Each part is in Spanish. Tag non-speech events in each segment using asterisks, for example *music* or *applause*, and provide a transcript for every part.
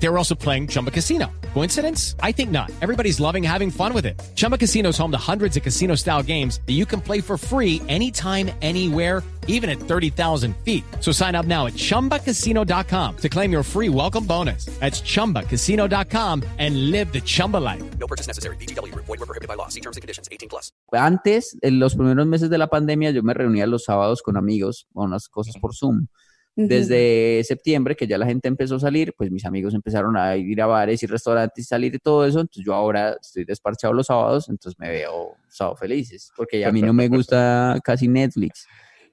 They were also playing Chumba Casino. Coincidence? I think not. Everybody's loving having fun with it. Chumba Casino is home to hundreds of casino style games that you can play for free anytime, anywhere, even at 30,000 feet. So sign up now at chumbacasino.com to claim your free welcome bonus. That's chumbacasino.com and live the Chumba life. No purchase necessary. BGW. Void were prohibited by law. See terms and conditions. 18 plus. Antes, en los primeros meses de la pandemia, yo me reunía los sábados con amigos a unas cosas por Zoom. Desde septiembre, que ya la gente empezó a salir, pues mis amigos empezaron a ir a bares y restaurantes y salir y todo eso. Entonces yo ahora estoy desparchado los sábados, entonces me veo sábado felices, porque a mí no me gusta casi Netflix,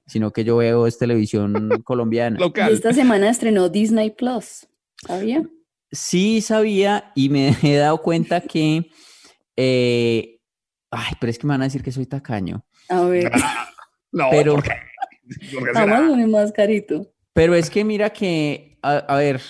sino que yo veo es televisión *laughs* colombiana. Y esta semana estrenó Disney Plus. ¿Sabía? Sí sabía y me *laughs* he dado cuenta que, eh, ay, pero es que me van a decir que soy tacaño. A ver, *laughs* No, Pero- ¿por qué? ¿Por qué será? Amazon es más carito. Pero es que mira que, a, ver,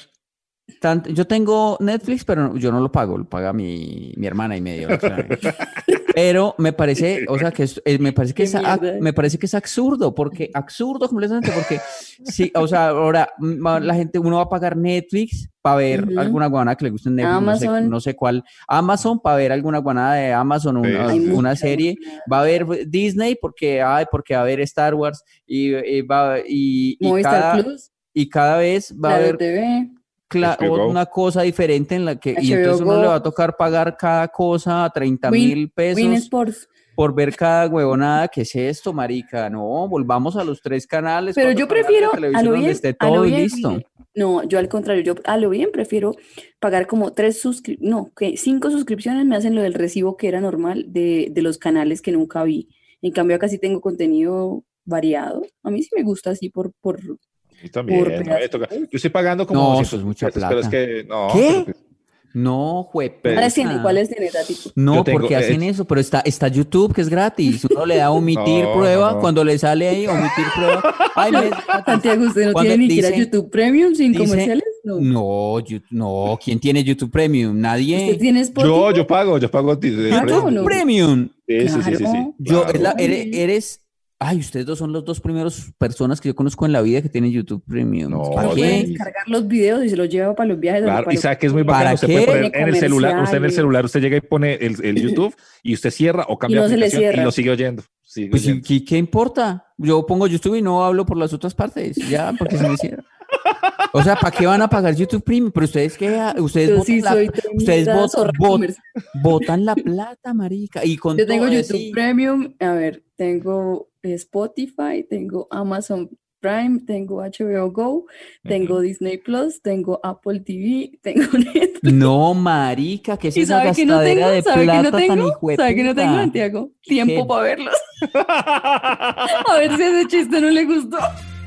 yo tengo Netflix, pero no- yo no lo pago, lo paga mi, mi hermana y medio. *laughs* pero me parece, o sea, que es- eh, me parece que es, a- me parece que es absurdo, porque absurdo completamente, porque sí, o sea, ahora la gente, uno va a pagar Netflix para ver Ujú. alguna guanada que le guste en Netflix, no sé, Amazon. no sé cuál, Amazon para ver alguna guanada de Amazon, Sí, una, Hay una serie, va a ver Disney porque, ay, porque va a ver Star Wars y, y va y, y cada, Plus, y cada vez va a Claro haber TV. Go. una cosa diferente en la que y HBO entonces uno le Go. va a tocar pagar cada cosa a 30 Win- mil pesos Win Sports. por ver cada huevonada. ¿Qué es esto, marica? No, volvamos a los tres canales. Pero yo prefiero a televisión lo donde bien, esté a lo todo y bien, listo. No, yo al contrario, yo a lo bien prefiero pagar como tres suscripciones, no, que cinco suscripciones me hacen lo del recibo que era normal de, de los canales que nunca vi. En cambio, acá sí tengo contenido variado. A mí sí me gusta así por, por Yo también. no, Yo estoy pagando como No, 200 eso es mucha pesos, Pero es plata. que, no. ¿Qué? No, jue. Pero- ¿Cuáles tiene? ¿Cuáles tiene, Tatico? No, tengo, porque eh, hacen eso, pero está, está YouTube, que es gratis. Uno le da *laughs* omitir No, prueba, no. cuando le sale ahí omitir prueba. Ay, me- *laughs* Santiago, ¿usted no Cuando tiene ni siquiera dice- YouTube Premium sin dice- comerciales? No. No, no, ¿quién tiene YouTube Premium? Nadie. ¿Usted tiene Spotify? Yo, yo pago, yo pago. ti- de- Claro, premium. Sí, sí, sí, sí, sí. Claro. Yo, Claro. es la- eres, Sí. eres- ay, ustedes dos son los dos primeros personas que yo conozco en la vida que tienen YouTube Premium. No, ¿Para puede qué? descargar los videos y se los lleva para los viajes. Claro, para y sabe que es muy ¿Para bacano. Usted qué? puede poner en el celular, usted en el celular, usted llega y pone el, el *laughs* YouTube y usted cierra o cambia no se le aplicación y lo sigue oyendo. Sigue Pues, oyendo. ¿qué, qué importa? Yo pongo YouTube y no hablo por las otras partes. Ya, porque se me cierra. O sea, ¿para qué van a pagar YouTube Premium? Pero ustedes qué, ustedes Yo botan, sí la, ustedes bot- comercial. botan la plata, marica. Y con Yo tengo todo YouTube así- Premium, a ver, tengo Spotify, tengo Amazon Prime, tengo HBO Go, tengo Disney Plus, tengo Apple TV, *laughs* tengo Netflix. No, marica, que es ¿Y esa que no tengo? de ¿Sabe que no tan tengo? hijueputa. ¿Sabe que no tengo, Santiago? Tiempo ¿Qué? para verlos. *laughs* *laughs* A ver si ese chiste no le gustó.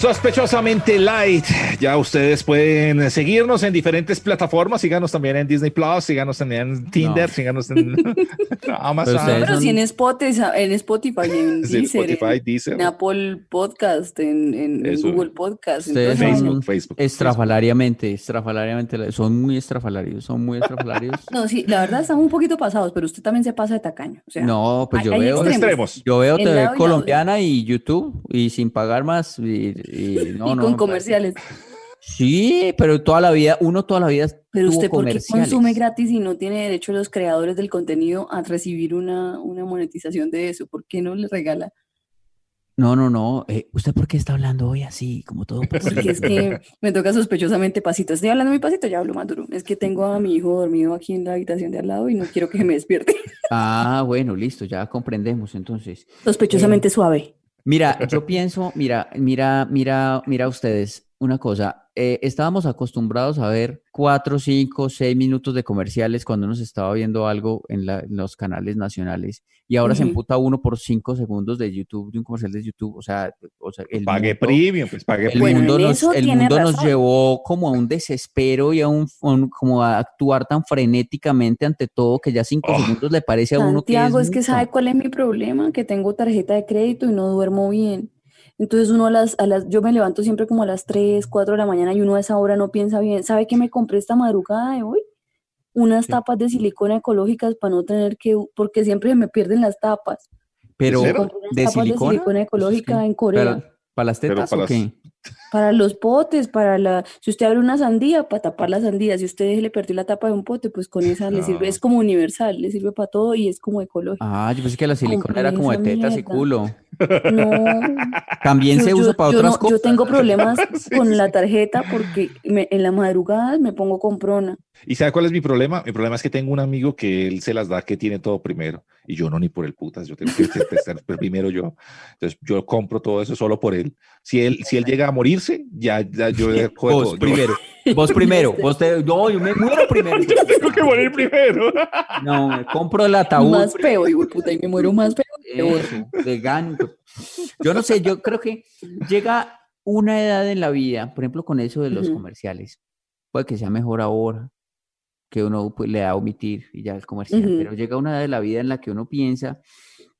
Sospechosamente Light. Ya ustedes pueden seguirnos en diferentes plataformas. Síganos también en Disney Plus, síganos también en Tinder, No. síganos en *laughs* *laughs* Amazon, Pero son- sí en Spotify, en Spotify, en *laughs* Sí, Deezer, Spotify, en, Deezer. en Apple Podcast, en, en- en Eso. Google Podcast, en. Facebook, Facebook. Estrafalariamente, estrafalariamente, son muy estrafalarios, son muy estrafalarios. No, sí, la verdad estamos un poquito pasados, pero usted también se pasa de tacaño. O sea, No, pues hay- yo hay veo, extremos. yo veo TV colombiana y YouTube y sin pagar más y, y no, y no, con comerciales. Sí, pero toda la vida, uno toda la vida Pero usted, ¿por qué consume gratis y no tiene derecho los creadores del contenido a recibir una, una monetización de eso? ¿Por qué no le regala? No, no, no. eh, ¿Usted por qué está hablando hoy así, como todo *laughs* Porque es que me toca sospechosamente pasito. Estoy hablando mi pasito, ya hablo más duro. Es que tengo a mi hijo dormido aquí en la habitación de al lado y no quiero que me despierte. Ah, bueno, listo, ya comprendemos entonces. Sospechosamente suave. Mira, yo pienso, mira, mira, mira, mira ustedes. Una cosa, eh, estábamos acostumbrados a ver cuatro, cinco, seis minutos de comerciales cuando uno se estaba viendo algo en, la- en los canales nacionales y ahora se Ujú. emputa uno por cinco segundos de YouTube, de un comercial de YouTube, o sea, o sea el Pague mundo- premium, pues pague el premium. Mundo, nos, el mundo nos razón. llevó como a un desespero y a un, un- como a actuar tan frenéticamente ante todo que ya cinco Oh. segundos le parece a uno que es Santiago, es que mucho. sabe cuál es mi problema, que tengo tarjeta de crédito y no duermo bien. Entonces uno a las, a las, yo me levanto siempre como a las 3, 4 de la mañana y uno a esa hora no piensa bien. ¿Sabe qué me compré esta madrugada de hoy? Unas tapas de silicona ecológicas para no tener que, porque siempre me pierden las tapas. Pero ¿De cero? Compré unas de tapas silicona, de silicona ecológica en Corea. ¿Para, para las tetas para o las- qué? Para los potes, para la, si usted abre una sandía, para tapar la sandía, si usted le perdió la tapa de un pote, pues con esa le sirve, Ah. es como universal, le sirve para todo y es como ecológico. Ah, yo pensé que la silicona Compré era como de tetas y culo. No, También se yo, usa yo- para yo otras no- cosas. yo tengo problemas *laughs* Sí, con sí, la tarjeta porque me- en la madrugada me pongo comprona. ¿Y sabe cuál es mi problema? Mi problema es que tengo un amigo que él se las da que tiene todo primero y yo no ni por el putas, yo tengo que *laughs* estar primero yo. Entonces yo compro todo eso solo por él. Si él, si él llega a morirse, ya, ya yo dejo de- Vos yo- primero, *laughs* vos primero, vos te, no, yo me muero primero. tengo que morir primero. No, me compro el ataúd. Más puta, y me muero más peor. Eso, de gano. Yo no sé, yo creo que llega una edad en la vida, por ejemplo, con eso de los comerciales. Puede que sea mejor ahora, que uno pues, le da a omitir y ya el comercial, pero llega una edad de la vida en la que uno piensa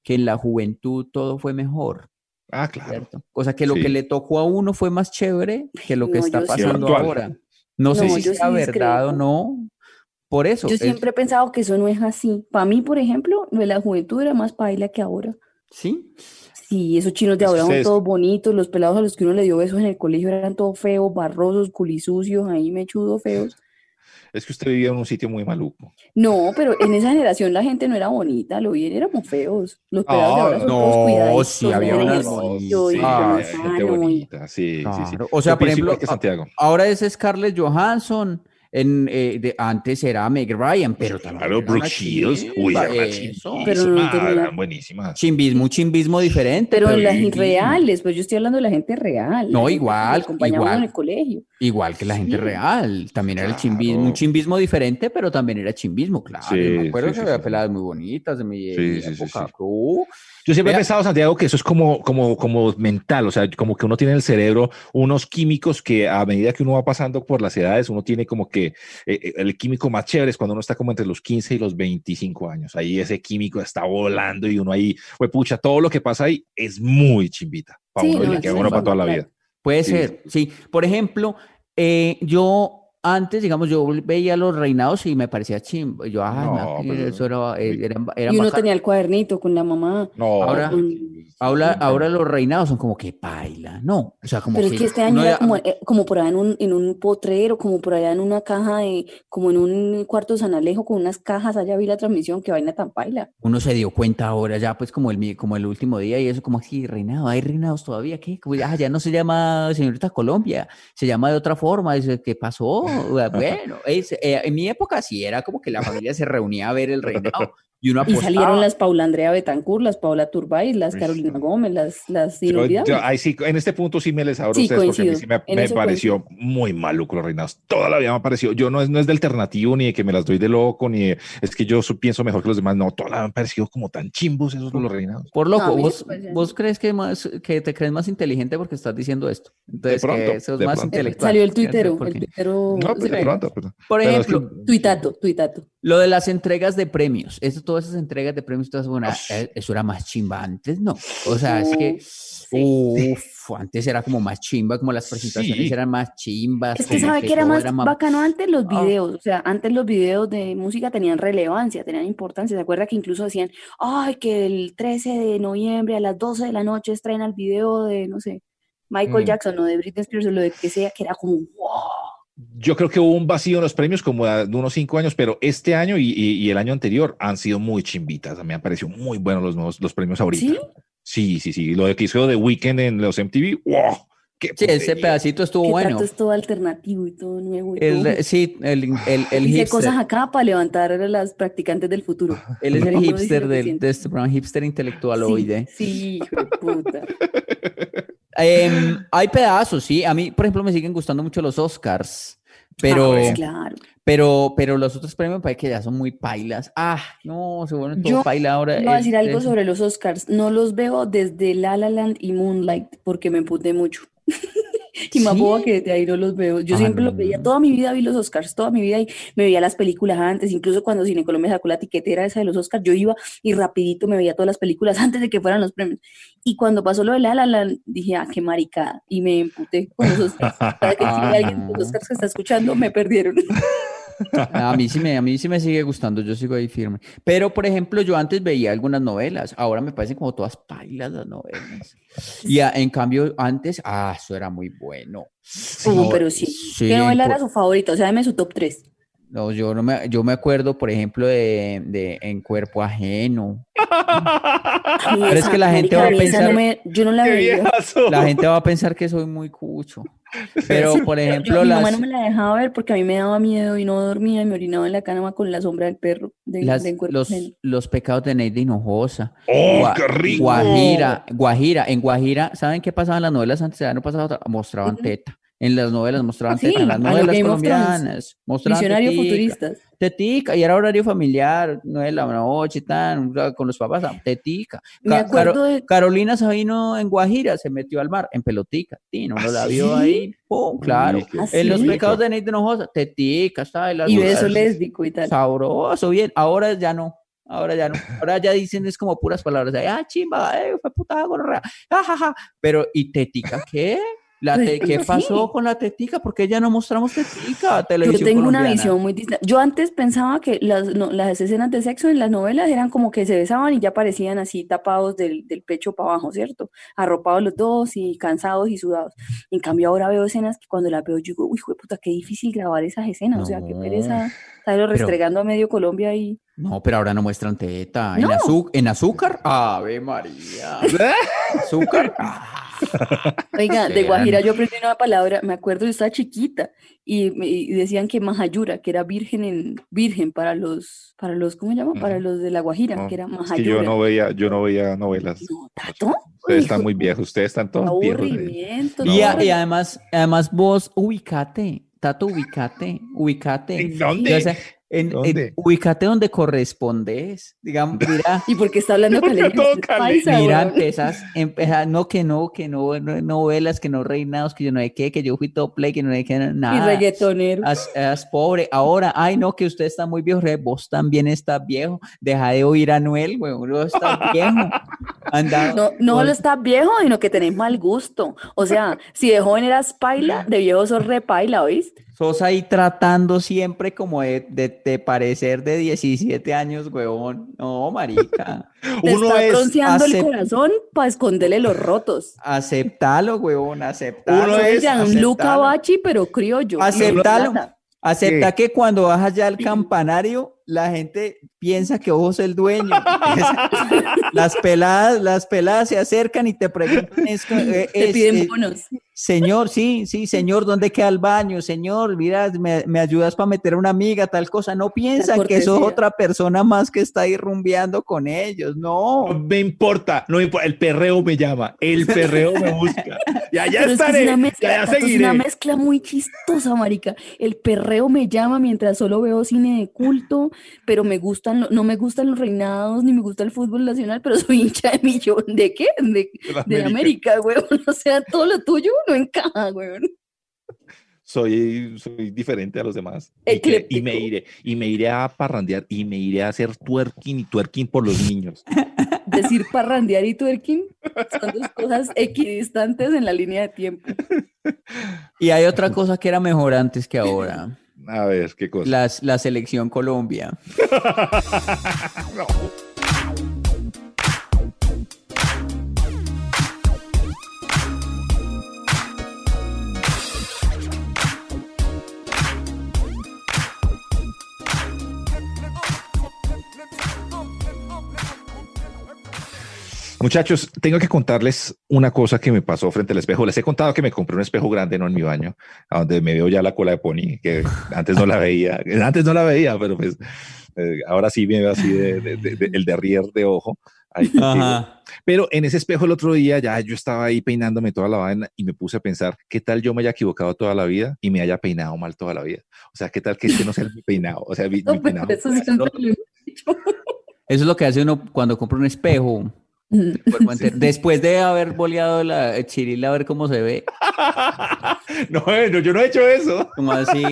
que en la juventud todo fue mejor, Ah, claro. ¿cierto? O sea, que lo Sí. que le tocó a uno fue más chévere que lo que No, está sí pasando ahora. No sé si sea sí verdad o no. Por eso. Yo es- siempre he pensado que eso no es así. Para mí, por ejemplo, la juventud era más paila que ahora. Sí. Sí, esos chinos de Es ahora son todos bonitos, los pelados a los que uno le dio besos en el colegio eran todos feos, barrosos, culisucios, ahí mechudos, feos. Es que usted vivía en un sitio muy maluco. No, pero en esa generación la gente no era bonita, lo bien éramos feos. Los pelados de ahora son no, todos cuidaditos, sí, había unas bonitas. Ah, gente bonita. Sí, sí, sí. O sea, Yo por ejemplo, que Santiago. Ahora es Scarlett Johansson. En, eh, de- antes era Meg Ryan, pero también Claro, Brooke Shields. Uy, chimba, era una eso. Pero no tenía- eran buenísimas. Chimbismo, un chimbismo diferente. Pero en las sí, reales, pues yo estoy hablando de la gente real. No, igual, igual. en el colegio. Igual que la gente Sí. real. También era el chimbismo, un chimbismo diferente, pero también era chimbismo, claro. Sí, me acuerdo sí, que sí, había sí. peladas muy bonitas de mi, de Sí, mi sí, sí, época. sí. Yo siempre he pensado, Santiago, que eso es como, como, como mental, o sea, como que uno tiene en el cerebro unos químicos que a medida que uno va pasando por las edades, uno tiene como que eh, eh, el químico más chévere es cuando uno está como entre los 15 y los 25 años. Ahí ese químico está volando y uno ahí, pues pucha, todo lo que pasa ahí es muy chimbita. Para Sí, uno, y le queda uno para toda la vida. Puede Sí. ser, sí. Por ejemplo, eh, yo antes, digamos, yo veía los reinados y me parecía chimbo. Yo, ah, No, no, que pero- eso era, eh, eran, eran Y uno bacán. tenía el cuadernito con la mamá. No, Ahora- sí, Ahora, ahora los reinados son como que paila, no, o sea, como Pero es que este año era como, eh, como por allá en un, en un potrero, como por allá en una caja de, como en un cuarto de San Alejo con unas cajas, allá vi la transmisión, que vaina tan paila. uno se dio cuenta ahora ya, pues como el, mi- como el último día y eso, como así, reinado, hay reinados todavía, ¿qué? Como, ah, ya no se llama señorita Colombia, se llama de otra forma, dice, ¿qué pasó? *laughs* Bueno, eh, en mi época sí, era como que la familia se reunía a ver el reinado y uno Y apostaba. salieron las Paula Andrea Betancourt, las Paula Turbay, las Uy, Carolina no. Gómez, las, las Yo- yo- ahí sí, en este punto sí me les abro Sí, ustedes porque a mí coincido. sí me, pareció muy maluco los reinados. Toda la vida me ha parecido. Yo no es, no es de alternativo ni de que me las doy de loco, ni de- es que yo pienso mejor que los demás. No, toda la vida me han parecido como tan chimbos esos los reinados. Por No, loco, mí vos, parece vos crees que, más, que te crees más inteligente porque estás diciendo esto. Entonces, pronto, que sos de más pronto. intelectual. Salió el tuitero, el tuitero. No, pues de pronto. Por pero es que- ejemplo, Tuitato, tuitato. Lo de las entregas de premios, eso, todas esas entregas de premios, todas, bueno, eh, eso era más chimba antes, ¿no? O sea, es que, uff, antes era como más chimba, como las presentaciones Sí. eran más chimbas. Es que sabe que era más bacano antes los Ah. videos, o sea, antes los videos de música tenían relevancia, tenían importancia. ¿Se acuerda que incluso decían, ay, que el 13 de noviembre a las 12 de la noche estrena el video de, no sé, Michael Mm. Jackson o de Britney Spears o lo de que sea, que era como, wow. Yo creo que hubo un vacío en los premios como de unos cinco años, pero este año y, y- y el año anterior han sido muy chimbitas. Me han parecido muy buenos los nuevos los premios ahorita. ¿Sí? Sí, sí, sí. Lo de que hizo The Weeknd en los MTV, wow. Qué Sí, ese pedacito estuvo Que bueno. tanto es todo alternativo y todo nuevo y El, todo. sí, el, el, el *laughs* Hice hipster. cosas acá para levantar a las practicantes del futuro. Él es *laughs* el hipster del, de este programa, hipster intelectual Sí, oide. sí, hijo de puta. *laughs* Em, hay pedazos, sí. A mí, por ejemplo, me siguen gustando mucho los Oscars, pero, Ah, pues claro. pero, pero los otros premios parece que ya son muy pailas. Ah, no, se vuelven todo paila ahora. Voy a decir este- algo sobre los Oscars. No los veo desde La La Land y Moonlight porque me emputé mucho. Y más boba que desde ahí no los veo. Yo Ah, siempre no, los veía, toda mi vida vi los Oscars, toda mi vida y me veía las películas antes, incluso cuando Cine Colombia sacó la tiquetera esa de los Oscars, yo iba y rapidito me veía todas las películas *laughs* antes de que fueran los premios. Y cuando pasó lo de La La Land, dije, ah, qué maricada, y me emputé con los Oscars. Para que si alguien de los Oscars que está escuchando, me perdieron. *laughs* A mí sí me, a mí sí me sigue gustando, yo sigo ahí firme. Pero, por ejemplo, yo antes veía algunas novelas, ahora me parecen como todas pailas las novelas. Y a- en cambio, antes, ah, eso era muy bueno. Uh, No, pero sí. sí, ¿Qué novela por- era su favorita? O sea, dame su top 3. No, yo no me, yo me acuerdo, por ejemplo, de, de En Cuerpo Ajeno. Pero es que la gente va a pensar- yo no la ¡Qué veía. La gente va a pensar que soy muy cucho. *laughs* Pero, por Yo- ejemplo, mi las, mamá no me la dejaba ver porque a mí me daba miedo y no dormía y me orinaba en la cama con la sombra del perro de, las- de los, los pecados de Neida Hinojosa. ¡Oh, Gua- qué rico! Guajira, Guajira, en Guajira, ¿saben qué pasaba en las novelas antes? Ya no pasaba otra, mostraban teta. En las novelas mostraban Ah, sí, en las novelas colombianas mostraban Visionario tetica, futuristas. tetica, y era horario familiar, nueve de la noche, tan, con los papás, ah, tetica. Me acuerdo Caro- de- Carolina Sabino en Guajira se metió al mar en pelotica, Tino, uno ¿Ah, la vio sí? ahí, pum, claro. ¿Ah, En los pecados de Neida Hinojosa, tetica, está y las Y beso lésbico y tal. Sabroso, bien. Ahora ya no. Ahora ya no. Ahora ya dicen es como puras palabras. de, Ah, chimba, eh, fue puta gorra. jajaja. Pero, ¿y tetica qué? La te- ¿Qué Sí. pasó con la tetica? ¿Por qué ya no mostramos tetica? Yo Televisión tengo una colombiana. visión muy distinta. Yo antes pensaba que las, no- las escenas de sexo en las novelas eran como que se besaban y ya parecían así tapados del, del pecho para abajo, ¿cierto? Arropados los dos y cansados y sudados. En cambio ahora veo escenas que cuando las veo yo digo, uy, hijo de puta, qué difícil grabar esas escenas. O sea, qué No. pereza estarlo restregando a medio Colombia y... No, pero ahora no muestran teta. ¿En, No. ¿En azúcar? Ave María. *laughs* ¿Azúcar? Ah. *laughs* Oiga, de. Guajira yo aprendí una palabra, me acuerdo, yo estaba chiquita y, me- y decían que Majayura, que era virgen en virgen para los, para los, ¿cómo se llama? Para los de la Guajira, No, que era es que Majayura. yo no veía, yo no veía novelas. No, ¿Tato? Ustedes están muy viejos, ustedes están todos viejos. Aburrimiento. No, y además, además vos ubicate, Tato, ubicate, ubicate. ¿En dónde? O sea, en- en- ¿Dónde? ubicate donde correspondes. Digamos, *laughs* mira, ¿Y por qué está hablando *laughs* caleño? mira, empezas, empezas, no que no, que no, no novelas, que no reinados, que yo no sé qué, que yo fui top play, que no sé qué, Y nada. reggaetonero. Haz, haz pobre. Ahora, ay, no, que usted está muy viejo. re, Vos también estás viejo. Deja de oír a Noel, güey. Vos estás *laughs* viejo. Anda, No, no solo estás viejo, sino que tenés mal gusto. O sea, si de joven eras paila, de viejo sos re paila, ¿oíste? Sos ahí tratando siempre como de, de, de parecer de 17 años, huevón. No, marica. *laughs* Te Uno está es bronceando el corazón para esconderle los rotos. Aceptalo, huevón, aceptalo. Uno es- un Luca. Bachi, pero criollo. Aceptalo. Acepta que cuando bajas ya al campanario, la gente piensa que vos el dueño. *laughs* las peladas, las peladas se acercan y te preguntan, es, que, eh, Te es- piden eh, bonos. señor, sí, sí, señor, ¿dónde queda el baño? Señor, mira, me, me ayudas para meter a una amiga, tal cosa. No piensan que sos otra persona más que está ahí rumbeando con ellos. No. No me importa, no me importa. El perreo me llama, el perreo me busca. Y allá Pero es que es estaré, y allá es una mezcla muy chistosa, marica. El perreo me llama mientras solo veo cine de culto, pero me gustan, no me gustan los reinados, ni me gusta el fútbol nacional, pero soy hincha de millón. ¿De qué? De, América. Weón. O sea, todo lo tuyo no encaja, weón. Soy, soy diferente a los demás. Y, que- y me iré, y me iré a parrandear y me iré a hacer twerking y twerking por los niños. *laughs* Decir parrandear y twerking son dos cosas equidistantes en la línea de tiempo. Y hay otra cosa que era mejor antes que ahora. A ver, qué cosa. Las, la selección Colombia. *laughs* *laughs* Muchachos, tengo que contarles una cosa que me pasó frente al espejo. Les he contado que me compré un espejo grande, no en mi baño, a donde me veo ya la cola de pony, que *laughs* antes no la veía. Antes no la veía, pero pues eh, ahora sí me veo así de, de- de- de- el derrier de ojo. Ahí. Pero en ese espejo el otro día ya yo estaba ahí peinándome toda la vaina y me puse a pensar, ¿qué tal yo me haya equivocado toda la vida y me haya peinado mal toda la vida? O sea, ¿qué tal que este no sea mi peinado? O sea, mi, mi No, pero peinado. eso dicho. Eso es lo que hace uno cuando compra un espejo. El cuerpo entero. Después de haber boleado la chirila a ver cómo se ve, *laughs* no, eh, no, yo no he hecho eso. como así,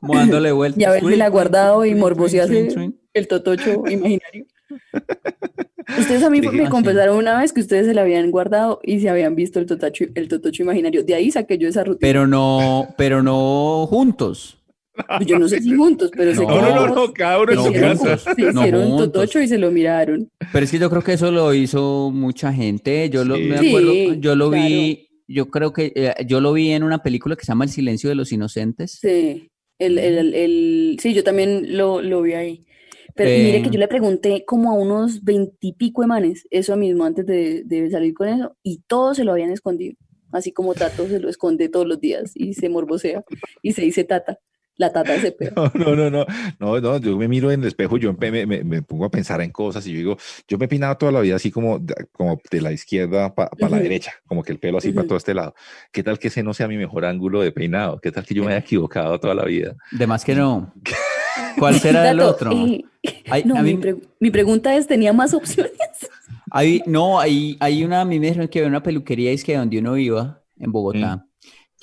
como dándole vueltas. Y haberse la guardado y morbosearse el totocho *laughs* imaginario. Ustedes a mí me así. confesaron una vez que ustedes se la habían guardado y se habían visto el totocho, el totocho imaginario. De ahí saqué yo esa rutina. Pero no, pero no juntos. Pues yo no sé si juntos, pero *laughs* sé No, que No, no, no, no, cada uno en No, su casa. se No hicieron juntos. totocho y se lo miraron. Pero es que yo creo que eso lo hizo mucha gente. Yo lo, Sí. me acuerdo, Sí, yo lo vi, yo creo que eh, yo lo vi en una película que se llama El silencio de los inocentes. Sí, el, el, el- el- sí, yo también lo, lo vi ahí. Pero y mire que Eh. yo le pregunté como a unos veintipico de manes, eso mismo, antes de, de salir con eso, y todos se lo habían escondido. Así como Tato se lo esconde todos los días y se morbosea y se dice Tata. La Tata se pega. *laughs* No, no, no, no, no, no, yo me miro en el espejo, yo empe- me, me- me pongo a pensar en cosas y yo digo, yo me he peinado toda la vida así como, de- como de la izquierda para la Ujú. derecha, como que el pelo así para Ujú. todo este lado. ¿Qué tal que ese no sea mi mejor ángulo de peinado? ¿Qué tal que yo me haya equivocado toda la vida? De más que no. *laughs* ¿Cuál será el otro? eh, Hay- no, a mi, mí- pre- mi pregunta es, ¿tenía más opciones? Hay, no, hay, hay una, a mí me dijeron que había una peluquería es que donde uno iba, en Bogotá,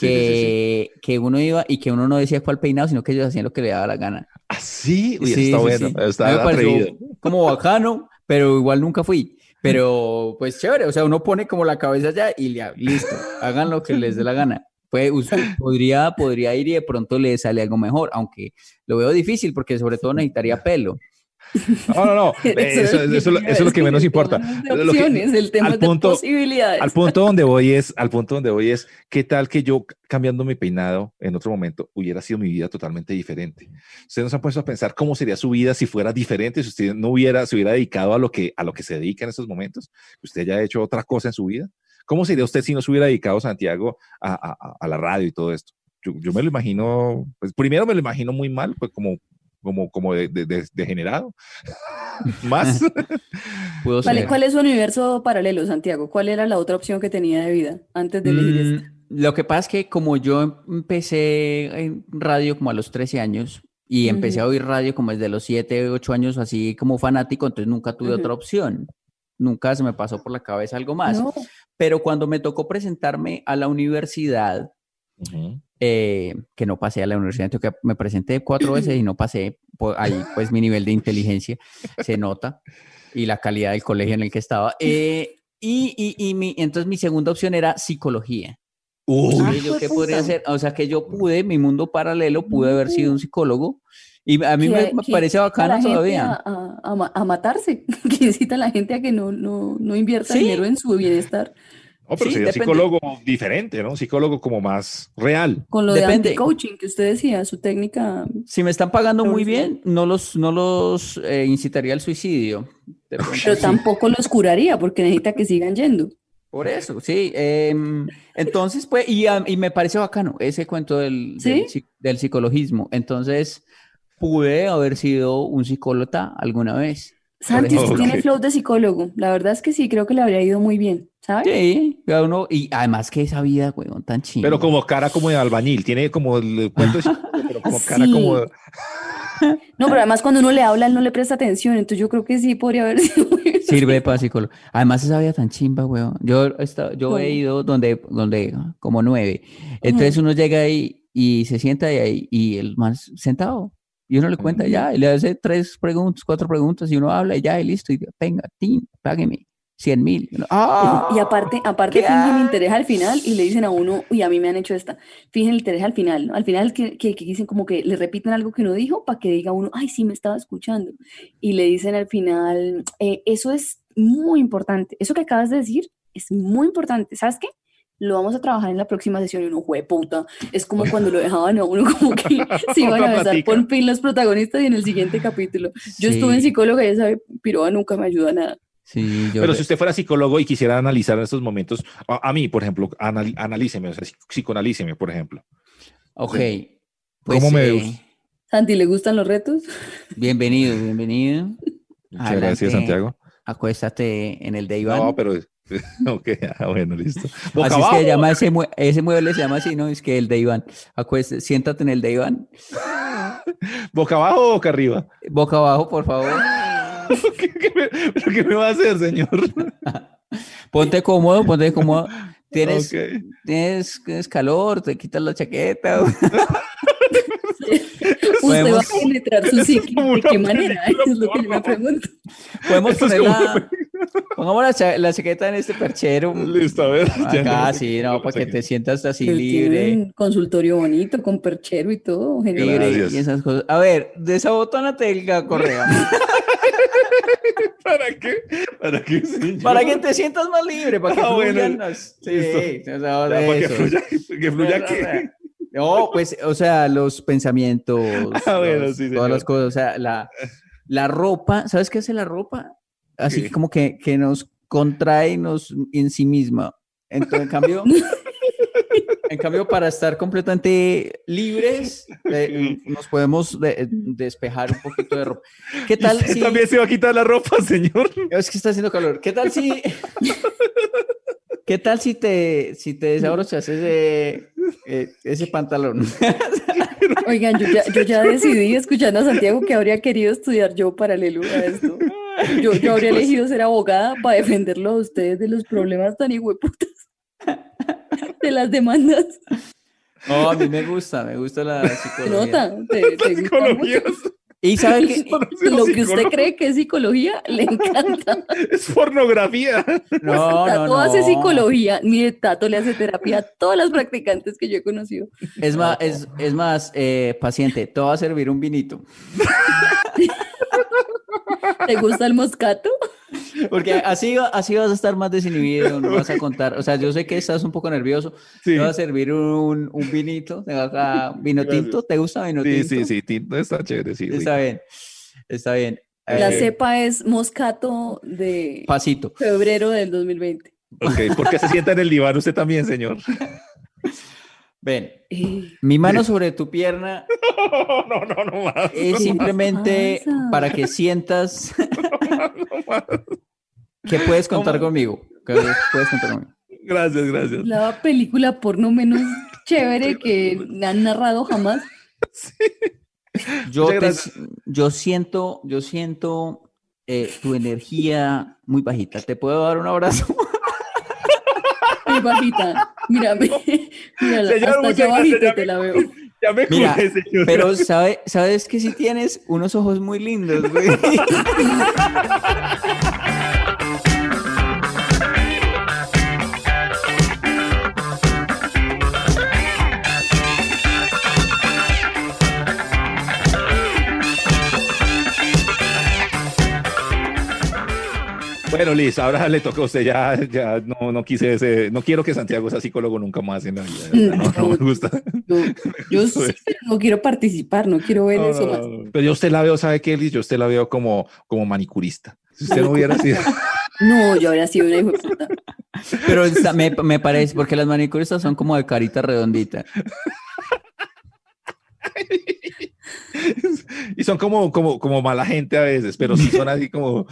Sí, sí, sí, que, que uno iba y que uno no decía cuál peinado, sino que ellos hacían lo que le daba la gana. ¿Ah, sí? Uy, está bueno, está me como bacano, pero igual nunca fui. Pero pues chévere, o sea, uno pone como la cabeza allá y ya, listo, hagan lo que les dé la gana. Pues podría, podría ir y de pronto le sale algo mejor, aunque lo veo difícil porque sobre todo necesitaría pelo. No, no, no, *laughs* eso, eso- eso es lo- eso es lo que menos importa. Lo que- el tema al es de punto- posibilidades. Al punto donde voy es, al punto donde voy es, ¿qué tal que yo cambiando mi peinado en otro momento hubiera sido mi vida totalmente diferente? Usted nos ha puesto a pensar cómo sería su vida si fuera diferente, si usted no hubiera, se hubiera dedicado a lo que, a lo que se dedica en estos momentos, que usted haya hecho otra cosa en su vida. ¿Cómo sería usted si no se hubiera dedicado, Santiago, a, a- a- a la radio y todo esto? Yo, yo me lo imagino, pues primero me lo imagino muy mal, pues como, como, como de, de- de- degenerado. *laughs* *laughs* Más. Pudo Vale. ¿cuál es su universo paralelo, Santiago? ¿Cuál era la otra opción que tenía de vida antes de elegir Mm, esta? Lo que pasa es que como yo empecé en radio como a los 13 años y empecé a oír radio como desde los 7, 8 años así como fanático, entonces nunca tuve Ujú. otra opción. Nunca se me pasó por la cabeza algo más. No. Pero cuando me tocó presentarme a la universidad, Ujú. eh, que no pasé a la universidad, entonces que me presenté cuatro veces y no pasé, pues ahí pues mi nivel de inteligencia se nota y la calidad del colegio en el que estaba. Eh, y, y, y mi, entonces mi segunda opción era psicología. Uy, Ah, ¿Y yo qué podría hacer? O sea, que yo pude, mi mundo paralelo, pude haber sido un psicólogo. Y a mí me, Que- me que parece bacano todavía. A, a- a matarse, *laughs* que incita a la gente a que no, no, no invierta Sí. dinero en su bienestar. No, pero Sí, sería depende. psicólogo diferente, ¿no? Un psicólogo como más real. Con lo Depende. de anti-coaching que usted decía, su técnica. Si me están pagando muy bien, no los, no los eh, incitaría al suicidio. Pero tampoco los curaría porque necesita que sigan yendo. Por eso, sí. em, entonces, pues, y, me parece bacano ese cuento del, del, ¿Sí? del psicologismo. Entonces, pude haber sido un psicólogo alguna vez. Santi, usted Ok. tiene flow de psicólogo. La verdad es que sí, creo que le habría ido muy bien, ¿sabe? Sí, cada uno, y además que esa vida, weón, tan chingona. Pero como cara como de albañil, tiene como el cuento de *laughs* psicólogo, pero como cara Sí. como de- *laughs* No, pero además cuando uno le habla, él no le presta atención. Entonces yo creo que sí podría haber sido muy bien. Sirve para psicólogo. Además, esa vida tan chimba, weón. Yo, he estado- yo he ido donde, donde, como nueve. Entonces uno llega ahí y se sienta ahí y el más sentado. Y uno le cuenta ya, y le hace tres preguntas, cuatro preguntas, y uno habla y ya, y listo. Y venga, tin, págueme, cien mil. Y uno, ¡Ah! Y aparte, aparte ¿Qué fingen hay? interés al final y le dicen a uno, uy, a mí me han hecho esta, fingen interés al final, ¿no? Al final que, que, que dicen como que le repiten algo que no dijo para que diga uno, ay, sí, me estaba escuchando. Y le dicen al final, "Eh, eso es muy importante, eso que acabas de decir es muy importante, ¿sabes qué? Lo vamos a trabajar en la próxima sesión y uno, jue puta, es como cuando lo dejaban a uno *laughs* como que se iban a besar por fin los protagonistas y en el siguiente *laughs* capítulo. Yo estuve en psicóloga y esa piroa nunca me ayuda a nada. Sí, yo Pero si usted fuera psicólogo y quisiera analizar en estos momentos, a, a mí, por ejemplo, anal- analíceme, o sea, psic- psicoanalíceme, por ejemplo. Ok. ¿Cómo Pues, me- eh, Santi, ¿le gustan los retos? *laughs* bienvenido, bienvenido. Muchas gracias. Santiago. acuéstate en el de Iván. No, pero. *laughs* Ok, ah, bueno, listo. Boca así es abajo. que se llama ese, mue- ese mueble, se llama así, ¿no? Es que el de Iván. Acuéstate, siéntate en el de Iván. *laughs* ¿Boca abajo o boca arriba? Boca abajo, por favor. *laughs* ¿Qué, qué me, ¿Pero qué me va a hacer, señor? Ponte cómodo, ponte cómodo. Tienes, Ok. tienes, tienes calor, te quitas la chaqueta. ¿Usted va Podemos- a penetrar su psique? como ¿De qué manera? Es lo que yo me pregunto. Podemos es poner la, pongamos la, cha- la chaqueta en este perchero. Listo, a ver. Acá, sí, no, para que te sientas así tiene libre. un consultorio bonito, con perchero y todo. genial. libre Gracias. y esas cosas. A ver, desabotánate el correa. *laughs* ¿Para qué? ¿Para qué, señor? para que te sientas más libre, para que Ah, bueno, fluyan las- Sí, listo. o sea, Ya, de para que eso. fluya, que fluya qué. No, pues, o sea, los pensamientos, *laughs* Ah, bueno, los- sí, todas las cosas, o sea, la, la ropa, ¿sabes qué hace la ropa? Así ¿Qué? como que, que nos contrae y nos en sí misma. Entonces, en cambio, *laughs* en cambio, para estar completamente libres, eh, nos podemos de- despejar un poquito de ropa. ¿Qué *laughs* tal ¿Usted si... también se va a quitar la ropa, señor? *laughs* Es que está haciendo calor. ¿Qué tal si... ¿Qué tal si te, si te desabrochas ese, eh, ese pantalón? Oigan, yo ya, yo ya decidí, escuchando a Santiago, que habría querido estudiar yo paralelo a esto. Yo, yo habría elegido ser abogada para defenderlo a ustedes de los problemas tan hijueputas de las demandas. No, a mí me gusta, me gusta la psicología. nota, te, te Psicología. Y sabe que Lo que usted cree que es psicología, le encanta. es pornografía. no, no, Tato hace no. psicología. Mire, Tato le hace terapia a todas las practicantes que yo he conocido. Es más, es, es más, eh, paciente, te va a servir un vinito. *laughs* ¿Te gusta el moscato? Porque así, va- así vas a estar más desinhibido, no vas a contar. O sea, yo sé que estás un poco nervioso. Sí. Te va a servir un, un vinito. Tengo acá vino Gracias. tinto. ¿Te gusta vino Sí, tinto? sí, sí, tinto está chévere, sí. Está bien. Está bien. La Eh, cepa es moscato de Pasito. febrero del 2020. Ok, ¿por qué se sienta en el diván usted también, señor? *laughs* Ven, Eh, mi mano sobre tu pierna *laughs* No, no, no más. es simplemente pasa? para que sientas *laughs* que puedes contar conmigo. Que puedes contar conmigo. Gracias, gracias. la película porno menos *laughs* chévere que me han narrado jamás. Yo, Muchas te- yo siento, yo siento eh, tu energía muy bajita. ¿Te puedo dar un abrazo? Muy bajita. Mírame. *laughs* Mírala, Señor, hasta bajito ya te me- la veo. Ya me Mira, curé, señor. Pero sabe, sabes que si tienes unos ojos muy lindos, güey. *laughs* Bueno, Liz, ahora le toca a usted. Ya, ya no, no quise ese. No quiero que Santiago sea psicólogo nunca más en la vida. No, no me gusta. Yo, yo *laughs* sí, pero no quiero participar, no quiero ver No, eso no, más. Pero yo usted la veo, ¿sabe qué, Liz? Yo usted la veo como, como manicurista. Si usted no hubiera sido. *laughs* No, yo habría sido una hijo. Pero está- me, me parece, porque las manicuristas son como de carita redondita. *laughs* *laughs* y son como, como, como mala gente a veces, pero sí son así como.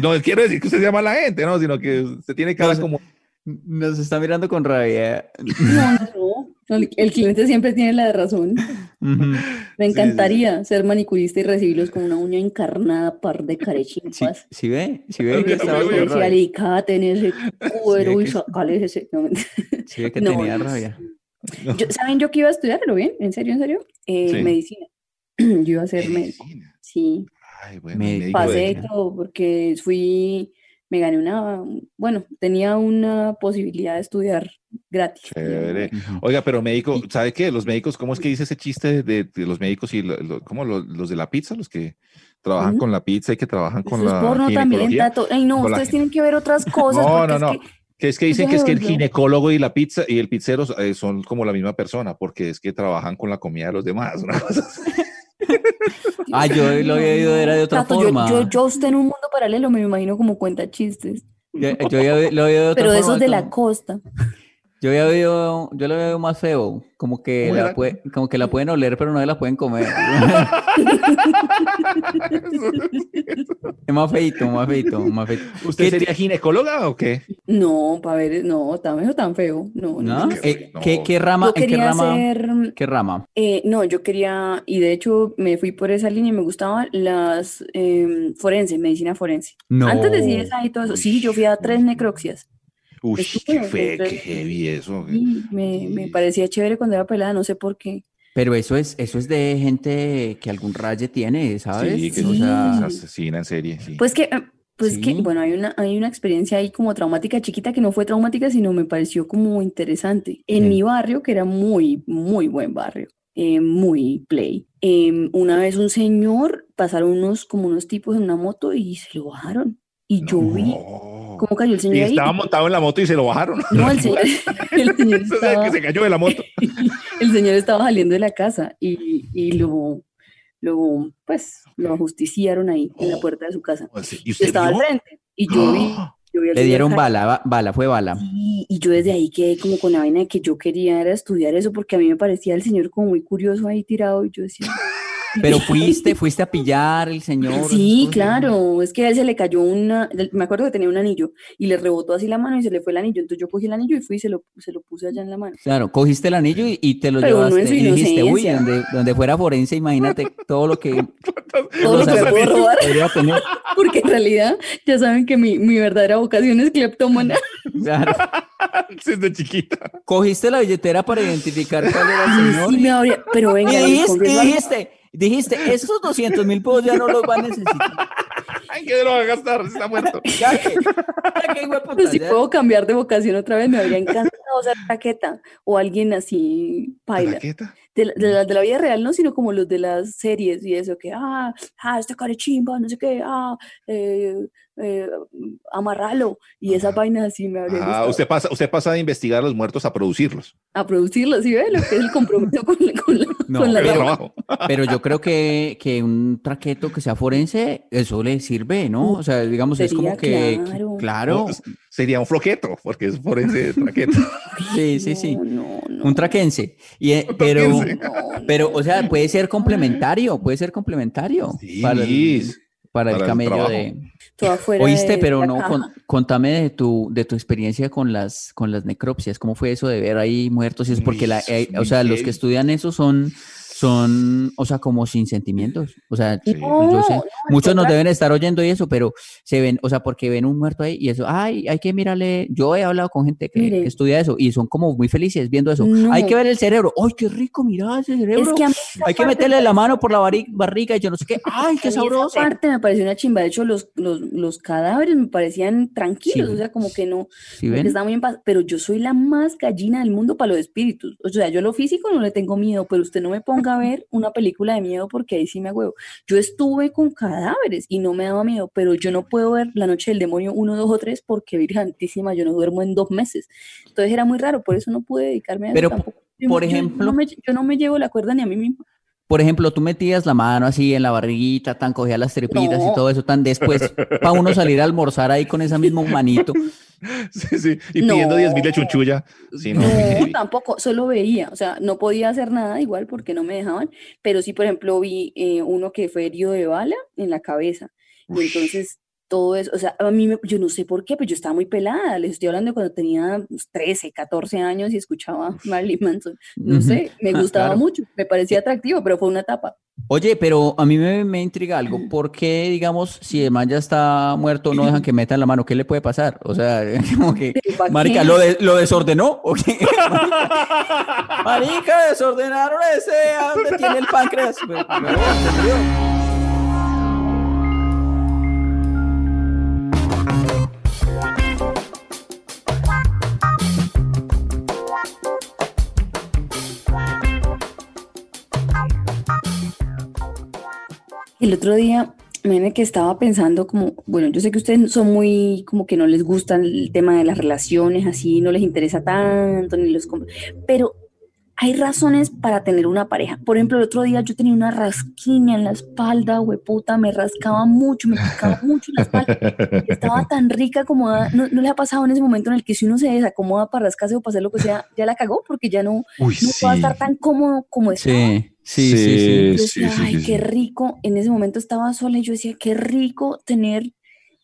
No quiero decir que usted sea mala gente, ¿no? Sino que usted tiene cara No, como. Nos está mirando con rabia. No, no, no. El, cliente siempre tiene la razón. Ujú. Me sí, encantaría ser manicurista y recibirlos con una uña encarnada, par de Sí, carechimpas. ¿sí ve? ¿Sí ve que Ya estaba veo, con ya Ese rabia? alicate en ese cuero Sí, y sacarles ese. no. Sí ve que No, tenía no, rabia. Yo- ¿Saben yo que iba a estudiarlo bien? ¿En serio, en serio? Eh, Sí. Medicina. *clears throat* Yo iba a ser médico. Sí, Ay, bueno, de- pasé todo porque fui, me gané una, bueno, tenía una posibilidad de estudiar gratis. Chévere. Oiga, pero médico, ¿sabe qué? Los médicos, ¿cómo es que dice ese chiste de, de los médicos y lo- lo- cómo lo- los de la pizza, los que trabajan Ujú. con la pizza y que trabajan con Eso es la porno también? Tato. Ay, no, la ustedes tienen que ver otras *laughs* cosas. No, porque no, es no. que- Que es que dicen que es que el ginecólogo y la pizza y el pizzero eh, son como la misma persona, porque es que trabajan con la comida de los demás. *laughs* así. *laughs* Ah, yo lo había oído, era de otra Tato, yo- forma. Yo, yo, a usted en un mundo paralelo me imagino como cuenta chistes, Yo, yo lo había oído de otra pero de forma, esos de la costa. Yo ya veo, yo la veo más feo, como que ¿Cómo la era? pue- como que la pueden oler, pero no se la pueden comer. *laughs* es más feito, más feito, más feito. ¿Usted ¿Qué- sería ginecóloga o qué? No, para ver, no, tan feo, tan feo. No, ¿No? Eh. ¿Qué, qué rama? Yo ¿En qué quería rama? hacer, ¿Qué rama? eh, no, yo quería, y de hecho me fui por esa línea y me gustaban las em, forense, medicina forense. No. Antes de CSI y todo eso, sí, yo fui a tres necroxias. Uy, qué fe, entre- qué heavy eso. Me, me parecía chévere cuando era pelada, no sé por qué. Pero eso es, eso es de gente que algún raye tiene, ¿sabes? Sí, que O Sí. sea, se asesina en serie, sí. Pues que, eh, pues que, bueno, hay una, hay una experiencia ahí como traumática chiquita que no fue traumática, sino me pareció como interesante. En Sí. mi barrio, que era muy, muy buen barrio, eh, muy play, em, una vez un señor, pasaron unos, como unos tipos en una moto y se lo bajaron. Y yo vi cómo cayó el Y señor ahí. estaba montado en la moto y se lo bajaron. No, el señor, *laughs* el señor O sea, estaba, que se cayó de la moto. *laughs* el señor estaba saliendo de la casa y, y lo, lo, pues, lo ajusticiaron ahí en la puerta de su casa. ¿Y usted estaba al frente y yo vi, *gasps* yo vi al le dieron bala, ba- bala, fue bala. Sí, y yo desde ahí quedé como con la vaina de que yo quería era estudiar eso porque a mí me parecía el señor como muy curioso ahí tirado y yo decía, Pero *laughs* fuiste, fuiste a pillar el señor. sí, claro, es que a él se le cayó una, me acuerdo que tenía un anillo y le rebotó así la mano y se le fue el anillo, entonces yo cogí el anillo y fui y se lo, se lo puse allá en la mano. Claro, cogiste el anillo y, y te lo Pero llevaste y dijiste, uy, donde, donde fuera forense, imagínate todo lo que *laughs* *laughs* Todo lo que me puedo robar, porque en realidad ya saben que mi, mi verdadera vocación es cleptómana. Claro. Desde chiquita. Cogiste la billetera para identificar cuál era el señor. sí me habría- pero venga, dijiste, dijiste, estos 200 mil pesos ya no los va a necesitar. Ay, que lo va a gastar, está muerto. Ya que, ya que, puta, Pero si ya- puedo cambiar de vocación otra vez, me habría encantado ser raqueta o alguien así paila. ¿Raqueta? De, la- de, la- de la vida real, no, sino como los de las series y eso, que, ah, ah, este carechimba, no sé qué, ah, eh, eh, amarralo. Y esas vainas así me habría Ah, usted pasa, usted pasa de investigar a los muertos a producirlos. A producirlo, ¿sí ve? Lo que es el compromiso con, la- con la, No, con la pero- trabajo. Pero yo creo que, que un traqueto que sea forense, eso le sirve, ¿no? O sea, digamos, es como que, claro. claro, No, Sería un floqueto, porque es forense de traqueto. *laughs* sí, sí, sí, No, no, no. un traquense. Y, eh, pero. Pero, o sea, puede ser complementario, puede ser complementario Sí, para el, para el para el camello de... Oíste, de pero no, con- contame de tu, de tu experiencia con las, con las necropsias, ¿cómo fue eso de ver ahí muertos y eso? Porque la, eh, o sea, los que estudian eso son, son, o sea, como sin sentimientos, o sea, Sí. No, yo sé, muchos nos deben estar oyendo y eso, pero se ven, o sea, porque ven un muerto ahí y eso, ay, hay que mirarle, yo he hablado con gente que, Mire. que estudia eso y son como muy felices viendo eso, No. hay que ver el cerebro, ay, qué rico, mira ese cerebro, Es que a mí esa hay que meterle me la mano por la barri- barriga y yo no sé qué, ay, qué *laughs* mí esa sabroso. parte me pareció una chimba. De hecho, los, los, los cadáveres me parecían tranquilos, Sí. o sea, como que no, ¿Sí como que ven? estaban muy en paz. Pero yo soy la más gallina del mundo para los espíritus. O sea, yo lo físico no le tengo miedo, pero usted no me ponga a ver una película de miedo porque ahí sí me huevo. Yo estuve con cadáveres y no me daba miedo, pero yo no puedo ver La Noche del Demonio 1, 2 o 3 porque, virgentísima, yo no duermo en dos meses. Entonces era muy raro, por eso no pude dedicarme a eso Pero, tampoco. por Yo- yo ejemplo- no me- yo no me llevo la cuerda ni a mí misma. Por ejemplo, tú metías la mano así en la barriguita, tan cogías las tripitas y todo eso, tan después, para uno salir a almorzar ahí con esa misma manito. *laughs* *laughs* Sí, sí. Y pidiendo No. 10 mil de chunchulla. Sí, no, No, *laughs* tampoco, solo veía, o sea, no podía hacer nada igual porque no me dejaban, pero sí, por ejemplo, vi eh, uno que fue herido de bala en la cabeza, y entonces todo eso, o sea, a mí, me- yo no sé por qué, pero yo estaba muy pelada, les estoy hablando cuando tenía pues, 13, 14 años y escuchaba Marilyn Manson, no sé, me Ah, *laughs* gustaba claro. mucho, me parecía atractivo, pero fue una etapa. Oye, pero a mí me, me intriga algo. ¿Por qué, digamos, si el man ya está muerto, no dejan que metan la mano? ¿Qué le puede pasar? O sea, *laughs* como que, Pero ¿pa' marica? ¿lo, de- lo desordenó? ¿O qué? *laughs* marica, desordenaron ese, ¿a ¿dónde tiene el páncreas? Pero, pero, El otro día, miren que estaba pensando como, bueno, yo sé que ustedes son muy, como que no les gusta el tema de las relaciones, así, no les interesa tanto, ni los... Pero hay razones para tener una pareja. Por ejemplo, el otro día yo tenía una rasquiña en la espalda, puta, me rascaba mucho, me picaba *laughs* mucho la espalda. Estaba tan rica, acomodada. ¿No, ¿No, le ha pasado en ese momento en el que si uno se desacomoda para rascarse o para hacer lo que sea, ya la cagó? Porque ya no, Uy, no sí. va a estar tan cómodo como estaba. Sí, sí, sí, sí. Yo decía, sí, ay, sí, qué sí. rico. En ese momento estaba sola y yo decía, qué rico tener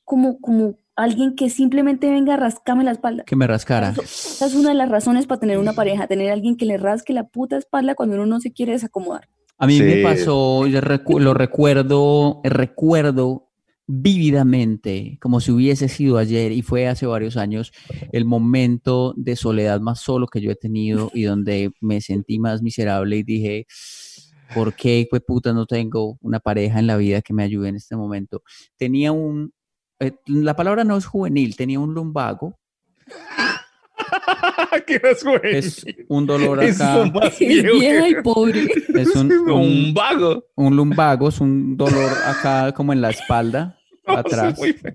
como, como alguien que simplemente venga a rascarme la espalda. Que me rascara. Eso- Esa es una de las razones para tener una pareja, tener alguien que le rasque la puta espalda cuando uno no se quiere desacomodar. A mí me pasó, yo recu- lo recuerdo, recuerdo vívidamente, como si hubiese sido ayer, y fue hace varios años, el momento de soledad más solo que yo he tenido y donde me sentí más miserable y dije, ¿por qué, pues puta, no tengo una pareja en la vida que me ayude en este momento? Tenía un, eh, la palabra no es juvenil, tenía un lumbago, *laughs* ¿Qué es, güey? es un dolor acá, *laughs* Es vieja y pobre. es un, un un, vago. un lumbago, es un dolor acá como en la espalda, *laughs* No, atrás. muy feo.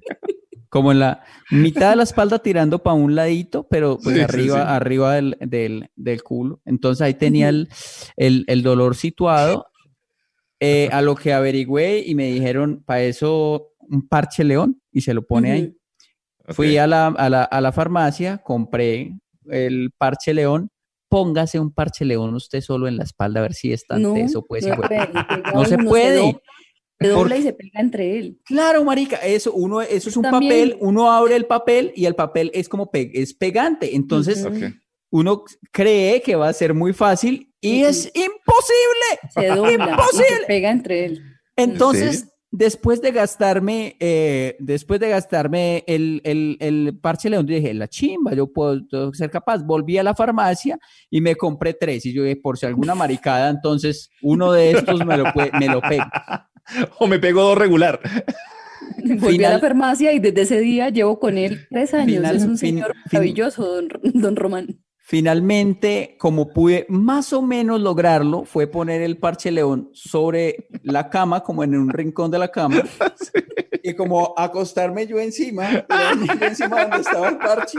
Como en la mitad de la espalda tirando para un ladito, pero pues Sí, sí, arriba, sí. arriba del, del, del culo. Entonces ahí tenía el, el, el dolor situado. eh, a lo que averigüé y me dijeron, para eso un parche león y se lo pone ahí. Ujú. Fui a la, a, la, a la farmacia, compré el parche león. Póngase un parche león usted solo en la espalda a ver si es tan No, teso, pues. no, pega No se puede. Se dobla Por- y se pega entre él. Claro, marica, eso, uno, eso es un También. papel, uno abre el papel y el papel es como pe- es pegante, entonces uno cree que va a ser muy fácil y es imposible. Se dobla y se ¡Imposible! pega entre él. Entonces, después de gastarme, eh, después de gastarme el, el, el parche león, yo dije, la chimba, yo puedo, ser capaz. Volví a la farmacia y me compré tres y yo dije, por si alguna maricada, entonces uno de estos me lo, pue- me lo pego. *laughs* O me pego dos regular. *laughs* Volví a la farmacia y desde ese día llevo con él tres años. Final- es un fin- señor fin- maravilloso, don, don Román. Finalmente, como pude más o menos lograrlo, fue poner el parche león sobre la cama, como en un rincón de la cama, *laughs* y como acostarme yo encima, yo encima donde estaba el parche,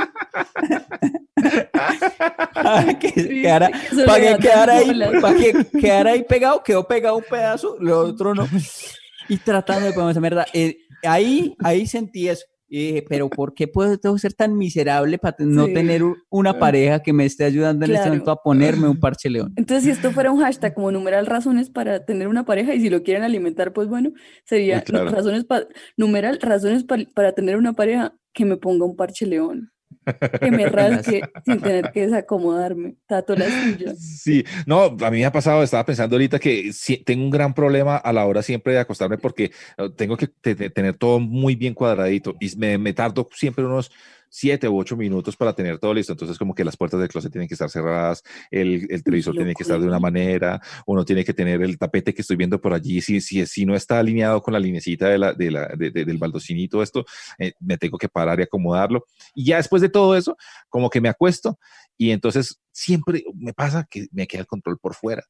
*laughs* para que quedara, para que ahí, para que quedara ahí pegado, quedó pegado un pedazo, lo otro no, *laughs* y tratando de poner esa mierda. Eh, ahí, ahí sentí eso. Y dije, pero ¿por qué puedo ser tan miserable para no Sí. tener una pareja que me esté ayudando en este Claro. momento a ponerme un parche león? Entonces, si esto fuera un hashtag como numeral razones para tener una pareja y si lo quieren alimentar, pues bueno, sería claro. razones para numeral razones pa- para tener una pareja que me ponga un parche león, *laughs* que me *laughs* rasque sin tener que desacomodarme, tato la suya. Sí, no, a mí me ha pasado, estaba pensando ahorita que tengo un gran problema a la hora siempre de acostarme porque eh, tengo que te- te- tener todo muy bien cuadradito y me, me tardo siempre unos siete u ocho minutos para tener todo listo. Entonces, como que las puertas del closet tienen que estar cerradas, el, el televisor tiene que estar de una manera, uno tiene que tener el tapete que estoy viendo por allí. Si, si, si no está alineado con la linecita de la, de la, de- de- del baldocín y todo esto, eh, me tengo que parar y acomodarlo. Y ya después de todo eso, como que me acuesto y entonces siempre me pasa que me queda el control por fuera.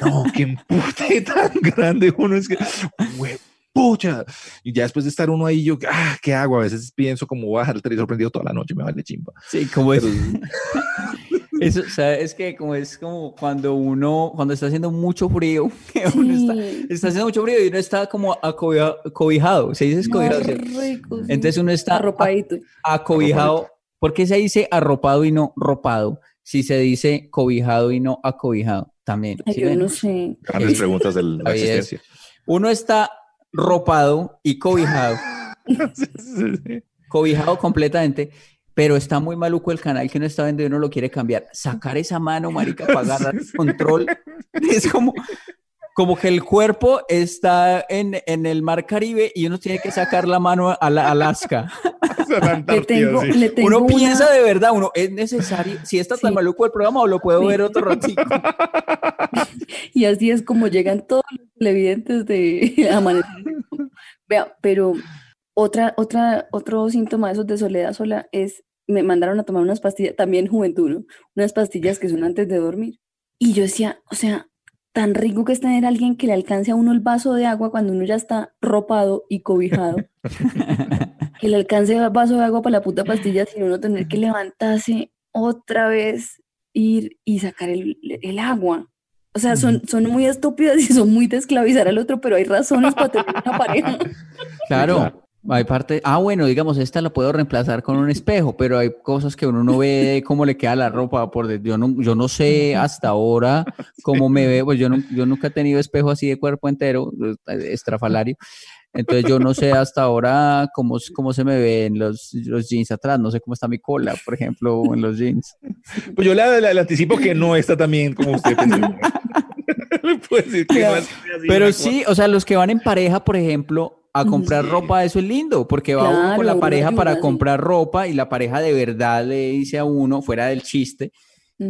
No, qué empute *laughs* tan grande uno es que, "Hue- pucha. Y ya después de estar uno ahí, yo, ah, ¿qué hago? A veces pienso como voy a dejar el televisor prendido toda la noche, me vale chimba. Sí, como es. *laughs* Eso, o sea, es que como es como cuando uno, cuando está haciendo mucho frío, *laughs* que uno está, Sí. está haciendo mucho frío y uno está como acobija- acobijado, se dice escobijado, rico, sí. Entonces uno está arropadito. acobijado. ¿Por qué se dice arropado y no ropado? Si se dice cobijado y no acobijado, también. Ay, ¿sí yo ven? no sé. Grandes Sí. preguntas de la existencia. Uno está ropado y cobijado, *laughs* Sí, sí, sí. cobijado completamente, pero está muy maluco el canal que uno está viendo y uno lo quiere cambiar. Sacar esa mano, marica, para *laughs* agarrar el control. *laughs* Es como, como que el cuerpo está en, en el mar Caribe y uno tiene que sacar la mano a la Alaska. Esa la Le Antártida, tengo, sí. le tengo Uno una- piensa de verdad, uno es necesario, si está tan Sí. maluco el programa o lo puedo Sí. ver otro ratito. Y así es como llegan todos los televidentes de *laughs* Amanecer. *laughs* Vea, pero otra, otra, otro síntoma de esos de soledad sola es, me mandaron a tomar unas pastillas, también juventud, ¿no? Unas pastillas que son antes de dormir. Y yo decía, o sea, tan rico que es tener a alguien que le alcance a uno el vaso de agua cuando uno ya está ropado y cobijado. *laughs* que le alcance el vaso de agua para la puta pastilla sin uno tener que levantarse otra vez ir y sacar el, el agua. O sea, son, son muy estúpidas y son muy de esclavizar al otro, pero hay razones para tener una pareja. *laughs* Claro. Hay parte, ah, bueno, digamos, esta la puedo reemplazar con un espejo, pero hay cosas que uno no ve de cómo le queda la ropa. Por yo, no, yo no sé hasta ahora cómo me veo, pues yo, no, yo nunca he tenido espejo así de cuerpo entero, eh, estrafalario. Entonces yo no sé hasta ahora cómo, cómo se me ven los, los jeans atrás, no sé cómo está mi cola, por ejemplo, en los jeans. Pues yo le, le- le anticipo que no está tan bien como usted *laughs* pensó. Decir que no es así Pero sí, o sea, los que van en pareja, por ejemplo, a comprar ropa, eso es lindo, porque va uno Claro, con la pareja ayuda, para sí. comprar ropa y la pareja de verdad le dice a uno, fuera del chiste,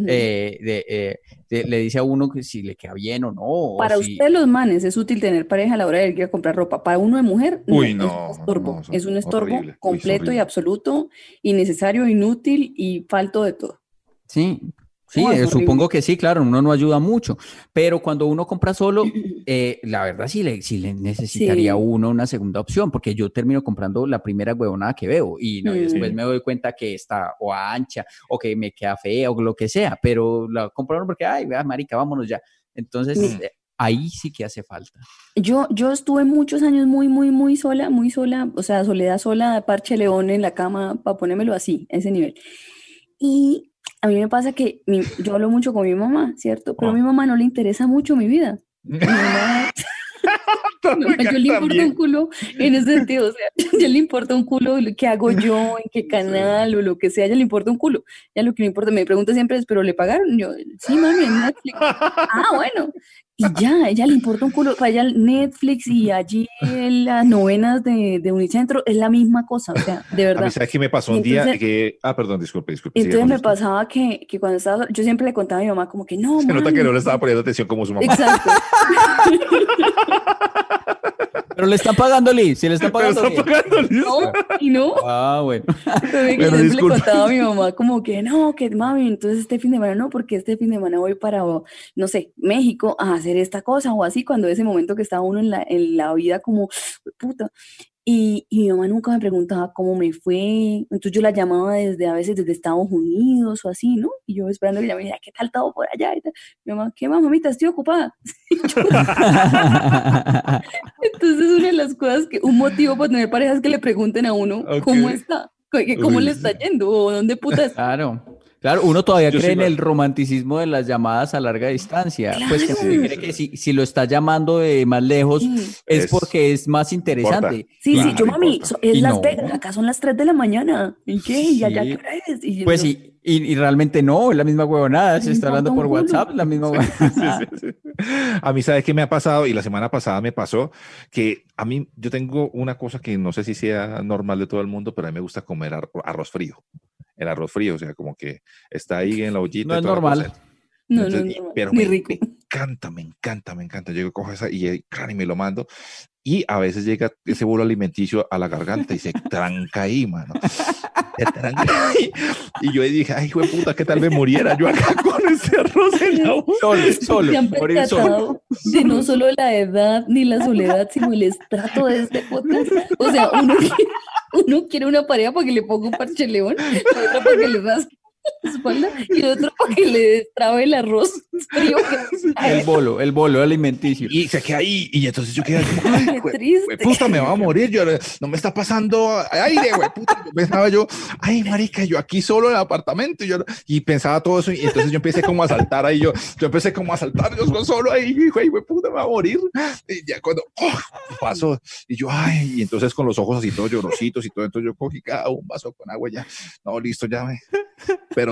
Eh, de- eh, de- le dice a uno que si le queda bien o no. o Para si- ustedes los manes es útil tener pareja a la hora de ir a comprar ropa. Para uno de mujer, no, Uy, es no, un estorbo. no, es un es estorbo horrible. Uy, es completo y absoluto, innecesario, inútil y falto de todo. Sí, sí, es eh, supongo que sí, claro, uno no ayuda mucho, pero cuando uno compra solo, eh, la verdad sí le, sí le necesitaría Sí. uno una segunda opción, porque yo termino comprando la primera huevonada que veo y, no, y después Mm. me doy cuenta que está o ancha o que me queda fea o lo que sea, pero la compraron porque, ay, vea, marica, vámonos ya. Entonces, Mm. eh, ahí sí que hace falta. Yo, yo estuve muchos años muy, muy, muy sola, muy sola, o sea, soledad sola, parche león en la cama, para ponérmelo así, a ese nivel. Y a mí me pasa que mi- yo hablo mucho con mi mamá, ¿cierto? Pero a mi mamá no le interesa mucho mi vida. *laughs* Mi mamá, *laughs* no, yo le importa un culo en ese sentido, o sea, *laughs* yo le importa un culo lo que hago yo, en qué canal o lo que sea, a ella le importa un culo. Ya lo que me importa, me pregunta siempre es, ¿pero le pagaron? Yo, sí, mami, en Netflix. Ah, bueno. Y ya, a ella le importa un culo, para ella Netflix y allí las novenas de, de Unicentro es la misma cosa, o sea, de A verdad. mí, ¿sabes qué me pasó un día? entonces- que, ah, perdón, disculpe, disculpe. Entonces me pasaba que, que cuando estaba, yo siempre le contaba a mi mamá como que no, Se nota que no le estaba poniendo atención como su mamá. Exacto. *laughs* Pero le están pagando, Lee, si le están pagando. está pagando, ¿listo? No, y no. Ah, bueno. Pero siempre le contaba a mi mamá como que no, que mami, entonces este fin de semana no, porque este fin de semana voy para, no sé, México a hacer esta cosa o así, cuando ese momento que estaba uno en la, en la vida como, puta. Y, y mi mamá nunca me preguntaba cómo me fue, entonces yo la llamaba desde, a veces desde Estados Unidos o así, ¿no? Y yo esperando que ella me dijera, ¿qué tal todo por allá? Y tal. Mi mamá, ¿qué más, mamita? Estoy ocupada. *laughs* Entonces, una de las cosas que, un motivo para tener parejas es que le pregunten a uno Ok. cómo está, que cómo Uy, le está yendo o dónde puta está. Claro. Claro, uno todavía Yo cree sí en el romanticismo de las llamadas a larga distancia. Pues que cree si, si lo está llamando de más lejos Sí. es Es- porque es más interesante. Sí, Claro, sí, yo mami, so- es Y Las no. Vegas, acá son las 3 de la mañana. ¿Y qué? ¿Y allá qué hora es? Y yo, Pues no, sí, y, y realmente no, es la misma huevonada, se está hablando por. WhatsApp, la misma huevonada. *laughs* Sí, sí, sí. A mí, ¿sabes qué me ha pasado? Y la semana pasada me pasó que a mí, yo tengo una cosa que no sé si sea normal de todo el mundo, pero a mí me gusta comer ar- arroz frío. El arroz frío, o sea, como que está ahí en la ollita. No es normal. no, no, Entonces, y- no, pero me, rico. me encanta, me encanta, me encanta. Yo cojo esa y, eh, y me lo mando. Y a veces llega ese bolo alimenticio a la garganta y se tranca ahí, mano. *laughs* Y yo dije, ay, de puta, ¿qué tal me muriera yo acá *laughs* con ese arroz en la boca? Solo, solo, ¿Se han morir solo. de no solo la edad ni la soledad, sino el estrato de este podcast? O sea, uno *laughs* quiere, uno quiere una pareja para que le ponga un parche león, otra para que le rasque espalda y otro para que le destrabe el arroz *laughs* frío. que- *laughs* El bolo, el bolo alimenticio. Y se queda ahí. Y entonces yo quedé como, *laughs* ay, Qué triste. puta, me va a morir. Yo, no me está pasando aire, güey, puta. Yo pensaba yo, ay, marica, yo aquí solo en el apartamento. Y, yo, y pensaba todo eso. Y entonces yo empecé como a saltar ahí. Yo, yo empecé como a saltar. Yo solo ahí, güey, güey, puta, me va a morir. Y ya cuando ¡oh! pasó, y yo, ay, y entonces con los ojos así todos llorositos y todo. Entonces yo cogí cada un vaso con agua y ya. No, listo, ya me. Pero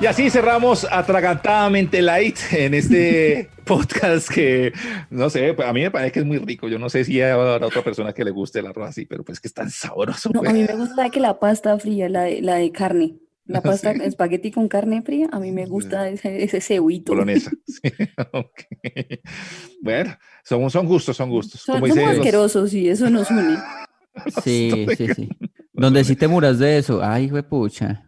Y así cerramos atragantadamente light en este *laughs* podcast que, no sé, pues, a mí me parece que es muy rico. Yo no sé si habrá otra persona que le guste el arroz así, pero pues que es tan sabroso. No, güey. a mí me gusta que la pasta fría, la de, la de carne. La *laughs* pasta, Sí. espagueti con carne fría, a mí me gusta ese, ese cebuito. Polonesa. *laughs* Sí. Bueno, son, son gustos, son gustos. Son- Como somos los- asquerosos y eso nos une. Sí, sí, sí. Donde sí te muras de eso. Ay, pucha.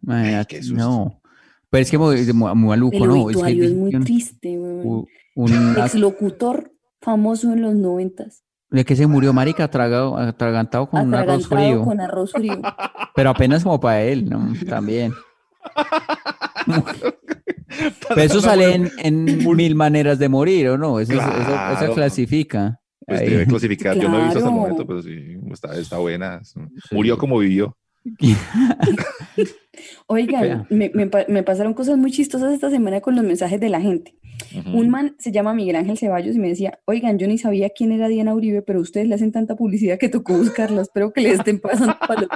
qué susto. No. Pero es que muy, muy, muy maluco, El ¿no? Es que es muy un- triste, un- *laughs* un- Exlocutor famoso en los noventas. de que se murió marica atragado, atragantado con un arroz Atragantado frío. con arroz frío. *laughs* Pero apenas como para él, ¿no? También. *laughs* Pero eso sale en, en mil maneras de morir, ¿o no? Eso, eso- eso- eso Claro. clasifica. Pues Ahí. debe clasificar. Yo no he visto hasta el Claro. momento, pero sí, está, está buena. Murió como vivió. Oigan, me, me pa- me pasaron cosas muy chistosas esta semana con los mensajes de la gente. Un man se llama Miguel Ángel Ceballos y me decía, oigan, yo ni sabía quién era Diana Uribe, pero ustedes le hacen tanta publicidad que tocó buscarla. Espero que le estén pasando *laughs* para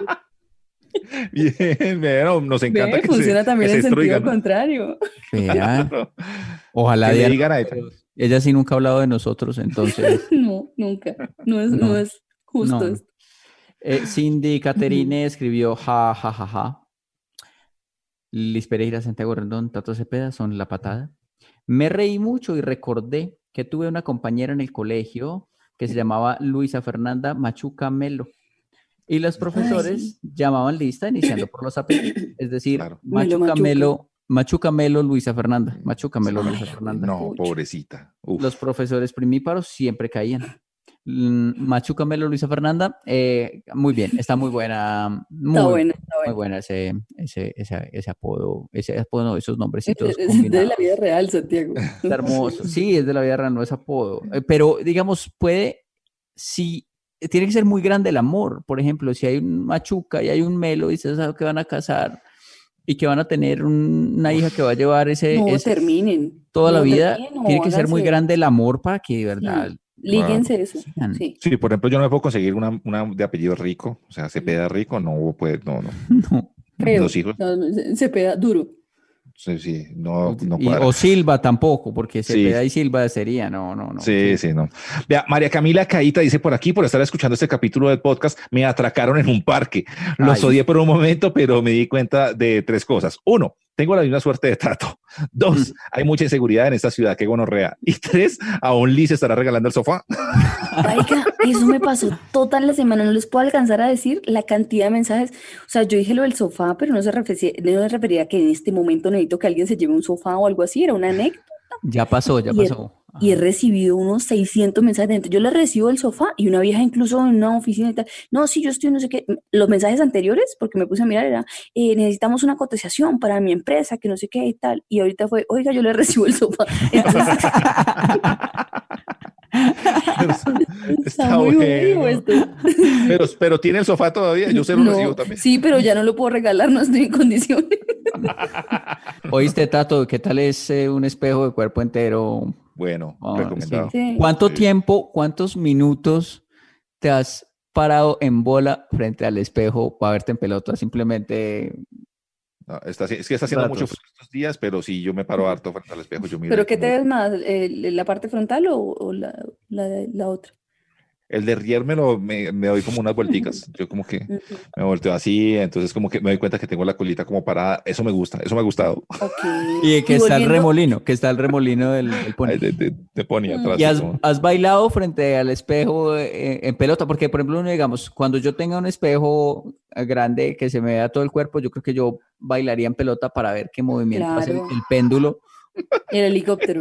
Bien, bueno, nos encanta que funciona se, también que en se sentido contrario. Claro. *laughs* Ojalá Que Diana- digan a Ella sí nunca ha hablado de nosotros, entonces. *laughs* No, nunca. No es, no, No. es justo No. esto. Eh, Cindy Caterine escribió ja, ja, ja, ja. Liz Pereira, Santiago Rendón, Tato Cepeda son la patada. Me reí mucho y recordé que tuve una compañera en el colegio que se llamaba Luisa Fernanda Machuca Melo. Y los profesores llamaban lista iniciando por los apellidos. Es decir, Claro. Machuca Machuca. Melo, Machuca Melo, Luisa Fernanda. Machuca Melo, Luisa Fernanda. No, pobrecita. Uf. Los profesores primíparos siempre caían. Mm, Machuca Melo, Luisa Fernanda, eh, muy bien, está muy buena. Muy, Está bueno, está muy bueno. buena ese, ese, ese, ese apodo, ese apodo, no, esos nombrecitos Es de combinados. la vida real, Santiago. Está hermoso. Sí, es de la vida real, no es apodo. Eh, Pero, digamos, puede, si tiene que ser muy grande el amor. Por ejemplo, si hay un Machuca y hay un Melo y se sabe que van a casar y que van a tener un- una hija que va a llevar ese, No ese- terminen. toda la No vida, terminen, tiene que ser muy grande el amor para que de verdad. Líguense eso. Sí. Sí, por ejemplo, yo no me puedo conseguir una, una de apellido rico, o sea, Cepeda rico, no puede, no, no. *laughs* No. Feo. Los hijos, No, pega duro. sí, sí, no, no Y- cuadra. o Silva tampoco, porque Sí. Cepeda y Silva sería, no, no, no. Sí, sí, no. Vea, María Camila Caíta dice por aquí, por estar escuchando este capítulo del podcast, me atracaron en un parque. Los Ay. odié por un momento, pero me di cuenta de tres cosas. Uno, tengo la misma suerte de trato. *laughs* Dos, hay mucha inseguridad en esta ciudad, qué gonorrea. Y tres, aún Liz estará regalando el sofá. Marica, eso me pasó toda la semana. No les puedo alcanzar a decir la cantidad de mensajes. O sea, yo dije lo del sofá, pero no se refería, no se refería a que en este momento necesito que alguien se lleve un sofá o algo así. Era una anécdota. Ya pasó, ya Y el- Y he recibido unos 600 mensajes de gente. Yo le recibo el sofá y una vieja incluso en una oficina y tal. No, sí, yo estoy no sé qué. Los mensajes anteriores, porque me puse a mirar, era, eh, necesitamos una cotización para mi empresa, que no sé qué y tal. Y ahorita fue, oiga, yo le recibo el sofá. *laughs* Entonces, *laughs* Está muy bueno. bueno esto. Pero, pero tiene el sofá todavía, yo se lo No, recibo también. Sí, pero ya no lo puedo regalar, no estoy en condiciones. *laughs* Oíste, Tato, ¿qué tal es eh, un espejo de cuerpo entero? Bueno, Ah, recomendado. Sí. ¿Cuánto Sí. tiempo, cuántos minutos te has parado en bola frente al espejo para verte en pelota? Simplemente, No, está, es que está haciendo mucho frío estos días, pero si yo me paro harto frente al espejo, yo miro. ¿Pero qué te ves más? ¿El- ¿La parte frontal o, o la, la, la otra? El de Rier me, lo, me, me doy como unas vuelticas. Yo como que *laughs* me volteo así, entonces como que me doy cuenta que tengo la colita como parada. Eso me gusta, eso me ha gustado. Y que está el remolino, que está el remolino del, del pony. De, de, de pony atrás. ¿Y has, como- has bailado frente al espejo eh, en pelota? Porque, por ejemplo, uno, digamos, cuando yo tenga un espejo eh, grande que se me vea todo el cuerpo, yo creo que yo bailaría en pelota para ver qué movimiento hace el, Claro. el péndulo, El helicóptero.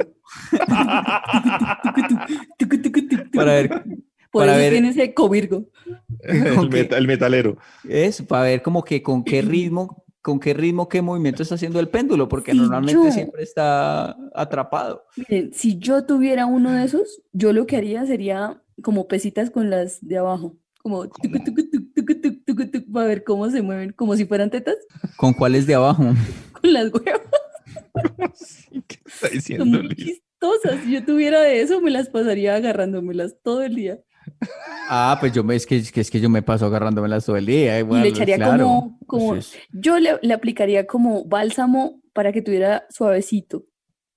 *laughs* para ver, Por para eso ver- tiene ese covirgo. *laughs* el, Ok. meta- el metalero. es, para ver como que con qué ritmo, con qué ritmo, qué movimiento está haciendo el péndulo, porque normalmente yo. siempre está atrapado. Miren, si yo tuviera uno de esos, yo lo que haría sería como pesitas con las de abajo. Como tucu, tucu, tuc, tucu, tuc, tucu, tuc, para ver cómo se mueven, como si fueran tetas, ¿Con cuáles de abajo? *laughs* con las huevas. *laughs* ¿Qué está Son diciendo muy Liz? chistosas. Si yo tuviera de eso, me las pasaría agarrándomelas todo el día. Ah, pues yo me, es que, es que, es que yo me paso agarrándomelas todo el día. Y le echaría claro. como, como Pues es- yo le, le aplicaría como bálsamo para que tuviera suavecito,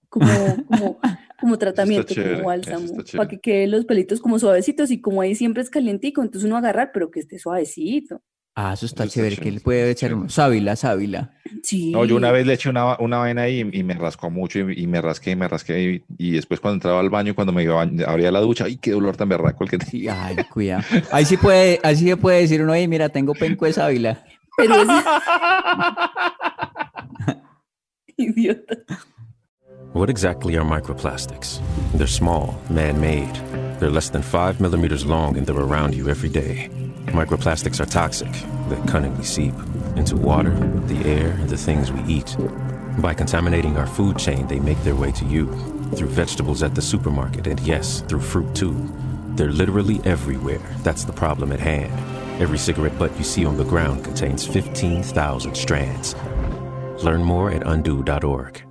como, como, como tratamiento, chévere, como bálsamo, para que queden los pelitos como suavecitos y como ahí siempre es calientico, entonces uno agarrar, pero que esté suavecito. Ah, eso está Eso está chévere, que le puede echar uno. Sábila, sábila. Sí. No, yo una vez le eché una, una vaina ahí y, y me rascó mucho y, y me rasqué y me rasqué y, y después cuando entraba al baño, cuando me iba a bañ- abría la ducha, ¡ay, qué dolor tan berraco el que tenía! ay, cuidado. Ahí sí puede, ahí sí se puede decir uno, oye, mira, tengo penco de sábila. Pero es... *laughs* Idiota. What exactly are microplastics? They're small, man made. They're less than 5 millimeters long and they're around you every day. Microplastics are toxic. They cunningly seep into water, the air, and the things we eat. By contaminating our food chain, they make their way to you through vegetables at the supermarket and, yes, through fruit too. They're literally everywhere. That's the problem at hand. Every cigarette butt you see on the ground contains 15,000 strands. Learn more at undo.org.